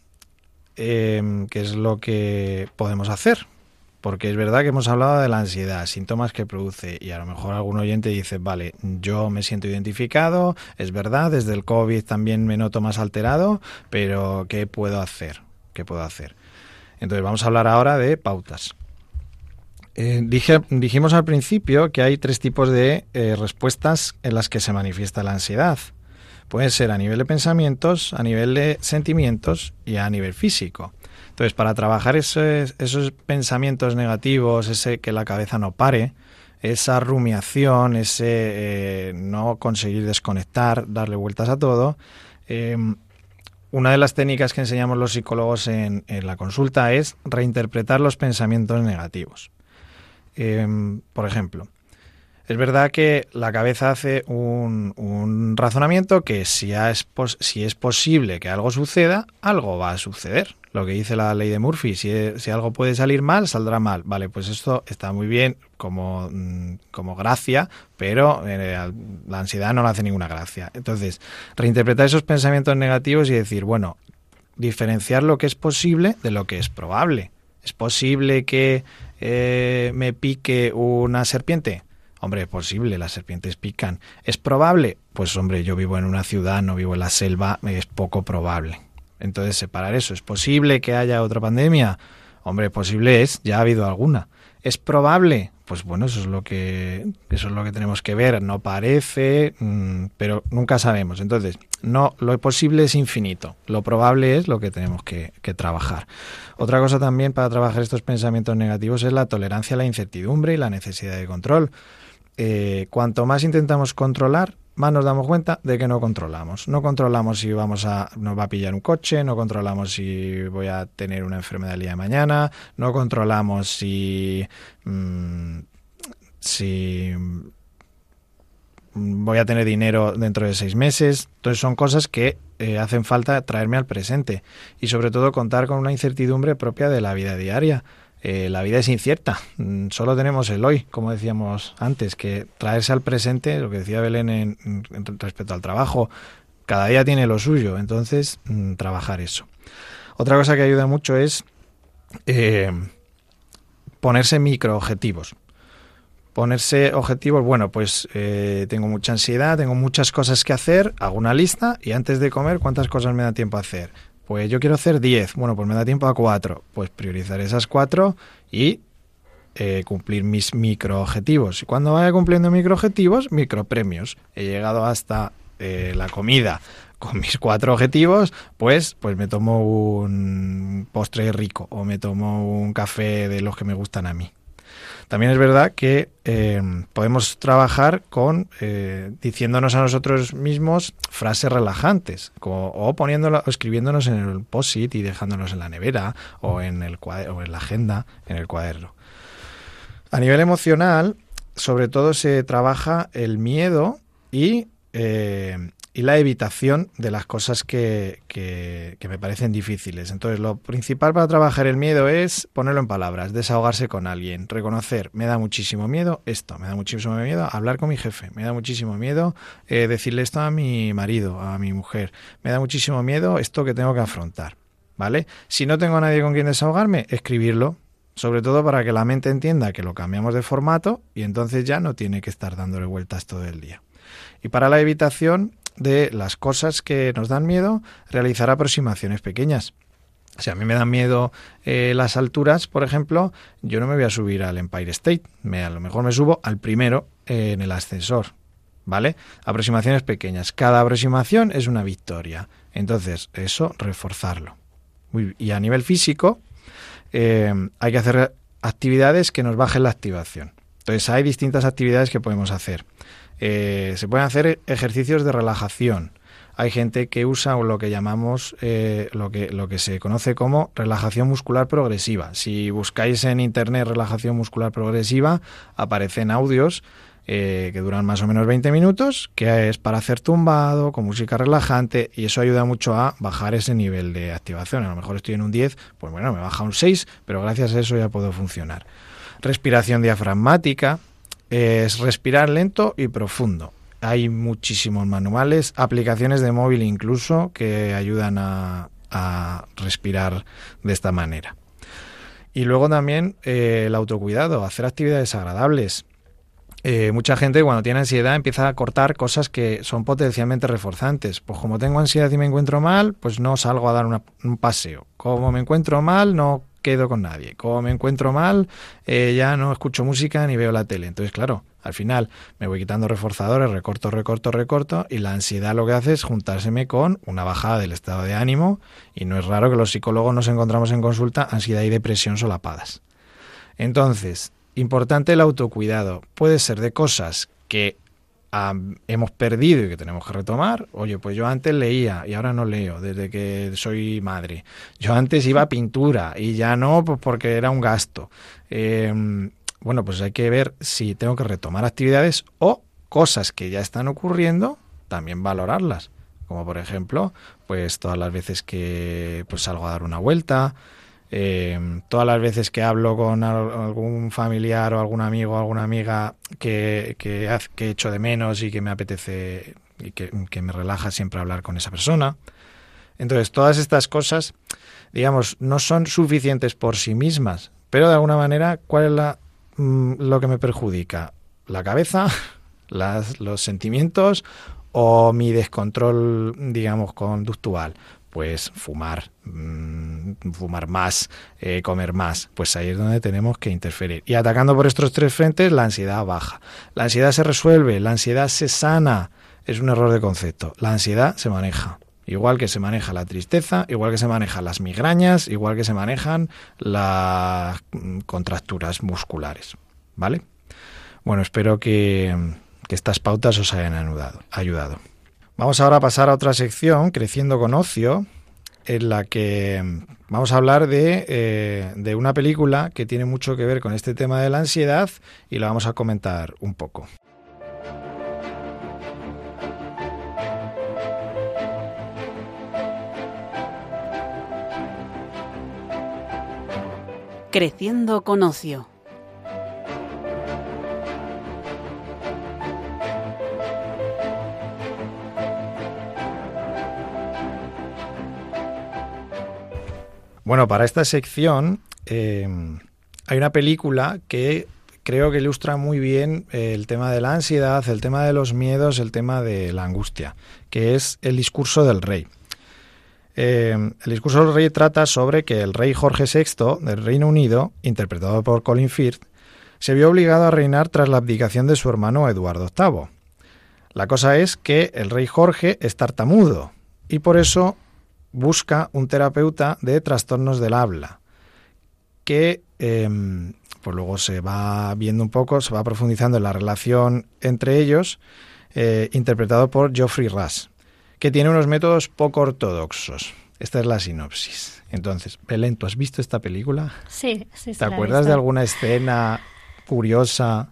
eh, ¿qué es lo que podemos hacer? Porque es verdad que hemos hablado de la ansiedad, síntomas que produce, y a lo mejor algún oyente dice, vale, yo me siento identificado, es verdad, desde el COVID también me noto más alterado, pero ¿qué puedo hacer? ¿Qué puedo hacer? Entonces vamos a hablar ahora de pautas. Eh, dijimos al principio que hay tres tipos de eh, respuestas en las que se manifiesta la ansiedad. Pueden ser a nivel de pensamientos, a nivel de sentimientos y a nivel físico. Entonces, para trabajar esos, pensamientos negativos, ese que la cabeza no pare, esa rumiación, ese eh, no conseguir desconectar, darle vueltas a todo, em, una de las técnicas que enseñamos los psicólogos en, la consulta es reinterpretar los pensamientos negativos. Em, por ejemplo, es verdad que la cabeza hace un, razonamiento que si es posible que algo suceda, algo va a suceder lo que dice la ley de Murphy, si, si algo puede salir mal, saldrá mal. Vale, pues esto está muy bien como, mm, como gracia, pero eh, la ansiedad no le hace ninguna gracia. Entonces, reinterpretar esos pensamientos negativos y decir, bueno, diferenciar lo que es posible de lo que es probable. ¿Es posible que eh, me pique una serpiente? Hombre, es posible, las serpientes pican. ¿Es probable? Pues hombre, yo vivo en una ciudad, no vivo en la selva, es poco probable. Entonces, separar eso. ¿Es posible que haya otra pandemia? Hombre, posible es, ya ha habido alguna. ¿Es probable? Pues bueno, eso es lo que eso es lo que tenemos que ver. No parece, mm, pero nunca sabemos. Entonces, no, lo posible es infinito. Lo probable es lo que tenemos que, que trabajar. Otra cosa también para trabajar estos pensamientos negativos es la tolerancia a la incertidumbre y la necesidad de control. Eh, cuanto más intentamos controlar, más nos damos cuenta de que no controlamos. No controlamos si vamos a, nos va a pillar un coche, no controlamos si voy a tener una enfermedad el día de mañana, no controlamos si, mm, si voy a tener dinero dentro de seis meses. Entonces son cosas que eh, hacen falta traerme al presente y sobre todo contar con una incertidumbre propia de la vida diaria. Eh, la vida es incierta, mm, solo tenemos el hoy, como decíamos antes, que traerse al presente, lo que decía Belén en, respecto al trabajo, cada día tiene lo suyo, entonces mm, trabajar eso. Otra cosa que ayuda mucho es eh, ponerse micro objetivos. Ponerse objetivos, bueno, pues eh, tengo mucha ansiedad, tengo muchas cosas que hacer, hago una lista y antes de comer, ¿cuántas cosas me da tiempo a hacer? Pues yo quiero hacer 10. Bueno, pues me da tiempo a 4. Pues priorizar esas 4 y eh, cumplir mis micro objetivos. Y cuando vaya cumpliendo micro objetivos, micro premios. He llegado hasta eh, la comida con mis cuatro objetivos, pues, pues me tomo un postre rico o me tomo un café de los que me gustan a mí. También es verdad que eh, podemos trabajar con eh, diciéndonos a nosotros mismos frases relajantes o poniéndolo, o escribiéndonos en el post-it y dejándonos en la nevera o en, el o en la agenda, en el cuaderno. A nivel emocional, sobre todo se trabaja el miedo y eh, y la evitación de las cosas que, que, me parecen difíciles. Entonces, lo principal para trabajar el miedo es ponerlo en palabras, desahogarse con alguien, reconocer, me da muchísimo miedo esto, me da muchísimo miedo hablar con mi jefe, me da muchísimo miedo eh, decirle esto a mi marido, a mi mujer, me da muchísimo miedo esto que tengo que afrontar. ¿Vale? Si no tengo a nadie con quien desahogarme, escribirlo, sobre todo para que la mente entienda que lo cambiamos de formato y entonces ya no tiene que estar dándole vueltas todo el día. Y para la evitación, de las cosas que nos dan miedo, realizar aproximaciones pequeñas. Si a mí me dan miedo eh, las alturas, por ejemplo, yo no me voy a subir al Empire State. Me, a lo mejor me subo al primero eh, en el ascensor. ¿Vale? Aproximaciones pequeñas. Cada aproximación es una victoria. Entonces, eso, reforzarlo. y a nivel físico, eh, hay que hacer actividades que nos bajen la activación. Entonces, hay distintas actividades que podemos hacer. Eh, se pueden hacer ejercicios de relajación. Hay gente que usa lo que llamamos, eh, lo, que, lo que se conoce como relajación muscular progresiva. Si buscáis en internet relajación muscular progresiva, aparecen audios eh, que duran más o menos 20 minutos, que es para hacer tumbado, con música relajante, y eso ayuda mucho a bajar ese nivel de activación. A lo mejor estoy en un 10, pues bueno, me baja un 6, pero gracias a eso ya puedo funcionar. Respiración diafragmática, es respirar lento y profundo. Hay muchísimos manuales, aplicaciones de móvil incluso que ayudan a, respirar de esta manera. Y luego también eh, el autocuidado, hacer actividades agradables. Eh, mucha gente cuando tiene ansiedad empieza a cortar cosas que son potencialmente reforzantes. Pues como tengo ansiedad y me encuentro mal, pues no salgo a dar un paseo. Como me encuentro mal, no quedo con nadie. Como me encuentro mal, eh, ya no escucho música ni veo la tele. Entonces, claro, al final me voy quitando reforzadores, recorto, recorto, recorto, y la ansiedad lo que hace es juntárseme con una bajada del estado de ánimo, y no es raro que los psicólogos nos encontramos en consulta ansiedad y depresión solapadas. Entonces, importante el autocuidado. Puede ser de cosas que hemos perdido y que tenemos que retomar. Oye, pues yo antes leía y ahora no leo desde que soy madre. Yo antes iba a pintura y ya no, pues porque era un gasto. Em, bueno, pues hay que ver si tengo que retomar actividades o cosas que ya están ocurriendo, también valorarlas. como por ejemplo, pues todas las veces que pues salgo a dar una vuelta, eh, todas las veces que hablo con algún familiar o algún amigo o alguna amiga que, que, que echo de menos y que me apetece y que, me relaja siempre hablar con esa persona. Entonces, todas estas cosas, digamos, no son suficientes por sí mismas, pero de alguna manera, ¿cuál es la, mm, lo que me perjudica? ¿La cabeza? Las, ¿Los sentimientos? ¿O mi descontrol, digamos, conductual? Pues fumar, mmm, fumar más, eh, comer más, pues ahí es donde tenemos que interferir. Y atacando por estos tres frentes, la ansiedad baja. La ansiedad se resuelve, la ansiedad se sana. Es un error de concepto. La ansiedad se maneja. Igual que se maneja la tristeza, igual que se manejan las migrañas, igual que se manejan las contracturas musculares. ¿Vale? Bueno, espero que, que estas pautas os hayan ayudado. Vamos ahora a pasar a otra sección, Creciendo con Ocio, en la que vamos a hablar de, eh, de, una película que tiene mucho que ver con este tema de la ansiedad y la vamos a comentar un poco. Creciendo con Ocio. Bueno, para esta sección eh, hay una película que creo que ilustra muy bien el tema de la ansiedad, el tema de los miedos, el tema de la angustia, que es el discurso del rey. Eh, el discurso del rey trata sobre que el rey Jorge VI del Reino Unido, interpretado por Colin Firth, se vio obligado a reinar tras la abdicación de su hermano Eduardo VIII. La cosa es que el rey Jorge es tartamudo y por eso busca un terapeuta de trastornos del habla, que eh, pues luego se va viendo un poco, se va profundizando en la relación entre ellos, eh, interpretado por Geoffrey Rush, que tiene unos métodos poco ortodoxos. Esta es la sinopsis. Entonces, Belén, ¿tú has visto esta película? Sí, sí. sí ¿Te acuerdas de alguna escena curiosa?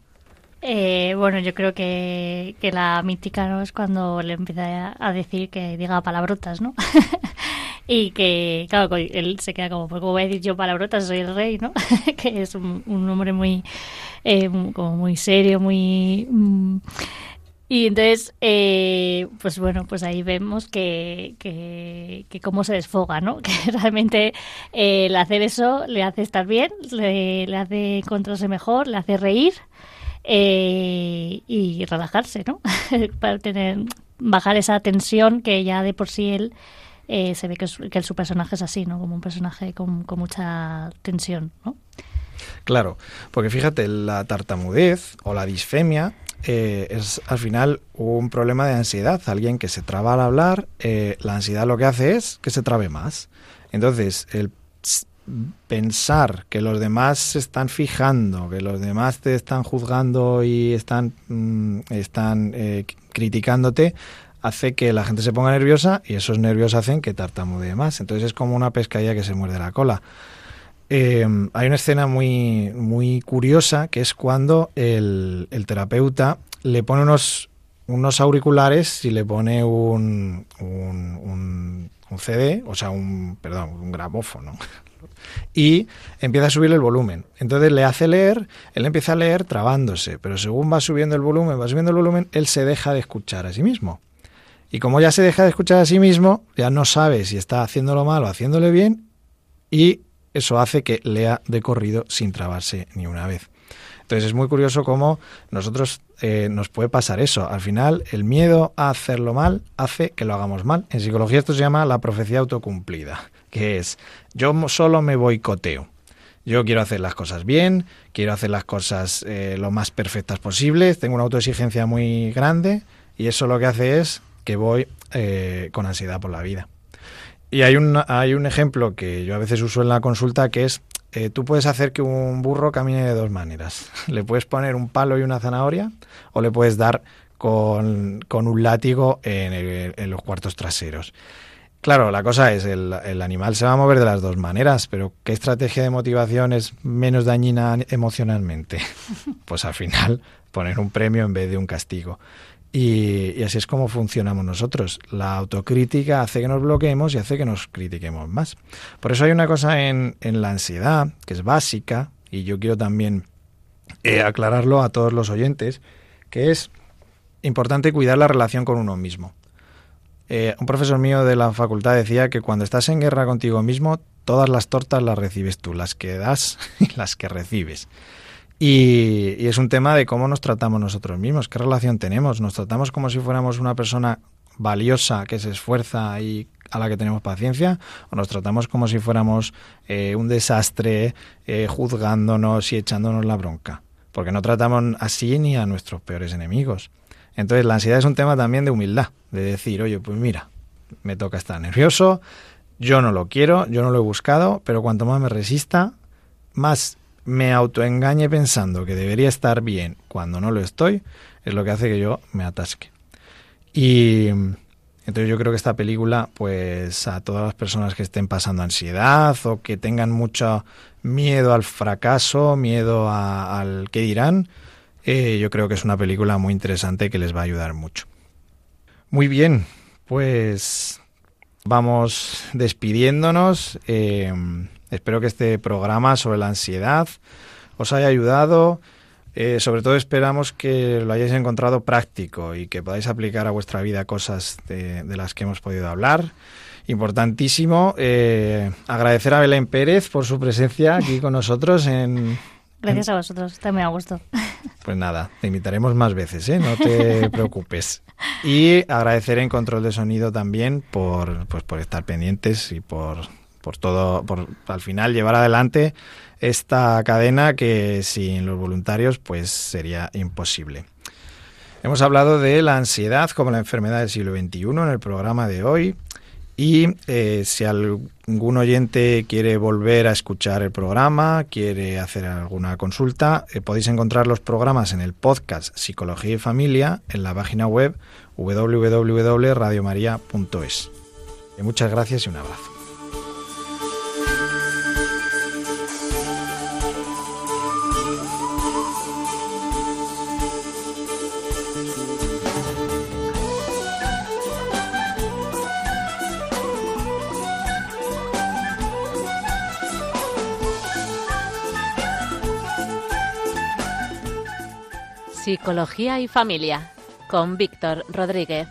Eh, bueno, yo creo que, que, la mítica no es cuando le empieza a decir que diga palabrotas, ¿no? y que, claro, él se queda como, pues como voy a decir yo palabrotas, soy el rey, ¿no? que es un, hombre muy, eh, como muy serio, muy... Mm, y entonces, eh, pues bueno, pues ahí vemos que, que, que, cómo se desfoga, ¿no? Que realmente eh, el hacer eso le hace estar bien, le, le hace encontrarse mejor, le hace reír eh, y relajarse, ¿no? Para tener bajar esa tensión que ya de por sí él eh, se ve que, que, su personaje es así, ¿no? Como un personaje con, mucha tensión, ¿no? Claro, porque fíjate, la tartamudez o la disfemia eh, es al final un problema de ansiedad. Alguien que se traba al hablar, la ansiedad lo que hace es que se trabe más. Entonces, el pensar que los demás se están fijando, que los demás te están juzgando y están, mm, están eh, criticándote, hace que la gente se ponga nerviosa y esos nervios hacen que tartamudee más. Entonces es como una pescadilla que se muerde la cola. Eh, hay una escena muy, muy curiosa que es cuando el, el terapeuta le pone unos, unos auriculares y le pone un, un, un, un CD, o sea, un, perdón, un grabófono, y empieza a subir el volumen. Entonces le hace leer, él empieza a leer trabándose, pero según va subiendo el volumen, va subiendo el volumen, él se deja de escuchar a sí mismo. Y como ya se deja de escuchar a sí mismo, ya no sabe si está haciéndolo mal o haciéndole bien, y eso hace que lea de corrido sin trabarse ni una vez. Entonces es muy curioso cómo nosotros eh, nos puede pasar eso. Al final, el miedo a hacerlo mal hace que lo hagamos mal. En psicología esto se llama la profecía autocumplida, que es yo solo me boicoteo. Yo quiero hacer las cosas bien, quiero hacer las cosas eh, lo más perfectas posibles, tengo una autoexigencia muy grande y eso lo que hace es que voy eh, con ansiedad por la vida. Y hay un, hay un ejemplo que yo a veces uso en la consulta que es, eh, tú puedes hacer que un burro camine de dos maneras. Le puedes poner un palo y una zanahoria o le puedes dar con, con un látigo en, el, en, los cuartos traseros. Claro, la cosa es, el, el, animal se va a mover de las dos maneras, pero ¿qué estrategia de motivación es menos dañina emocionalmente? Pues al final poner un premio en vez de un castigo. Y, así es como funcionamos nosotros. La autocrítica hace que nos bloqueemos y hace que nos critiquemos más. Por eso hay una cosa en, en la ansiedad que es básica, y yo quiero también eh, aclararlo a todos los oyentes, que es importante cuidar la relación con uno mismo. Eh, un profesor mío de la facultad decía que cuando estás en guerra contigo mismo, todas las tortas las recibes tú, las que das y las que recibes. Y, es un tema de cómo nos tratamos nosotros mismos, qué relación tenemos. Nos tratamos como si fuéramos una persona valiosa que se esfuerza y a la que tenemos paciencia, o nos tratamos como si fuéramos eh, un desastre, eh, juzgándonos y echándonos la bronca. Porque no tratamos así ni a nuestros peores enemigos. Entonces la ansiedad es un tema también de humildad, de decir, oye, pues mira, me toca estar nervioso, yo no lo quiero, yo no lo he buscado, pero cuanto más me resista, más me autoengañe pensando que debería estar bien cuando no lo estoy, es lo que hace que yo me atasque. Y entonces yo creo que esta película, pues a todas las personas que estén pasando ansiedad o que tengan mucho miedo al fracaso, miedo a, al qué dirán, eh, yo creo que es una película muy interesante que les va a ayudar mucho. Muy bien, pues vamos despidiéndonos. Eh, espero que este programa sobre la ansiedad os haya ayudado. Eh, sobre todo esperamos que lo hayáis encontrado práctico y que podáis aplicar a vuestra vida cosas de, las que hemos podido hablar. Importantísimo agradecer a Belén Pérez por su presencia aquí con nosotros en... Gracias a vosotros, muy a gusto. Pues nada, te invitaremos más veces, ¿eh? no te preocupes. Y agradecer en control de sonido también por, pues, por estar pendientes y por, por todo, por al final llevar adelante esta cadena que sin los voluntarios pues sería imposible. Hemos hablado de la ansiedad como la enfermedad del siglo XXI en el programa de hoy y eh, si algún oyente quiere volver a escuchar el programa, quiere hacer alguna consulta, eh, podéis encontrar los programas en el podcast Psicología y Familia en la página web www.radiomaria.es. Muchas gracias y un abrazo. Psicología y Familia con Víctor Rodríguez.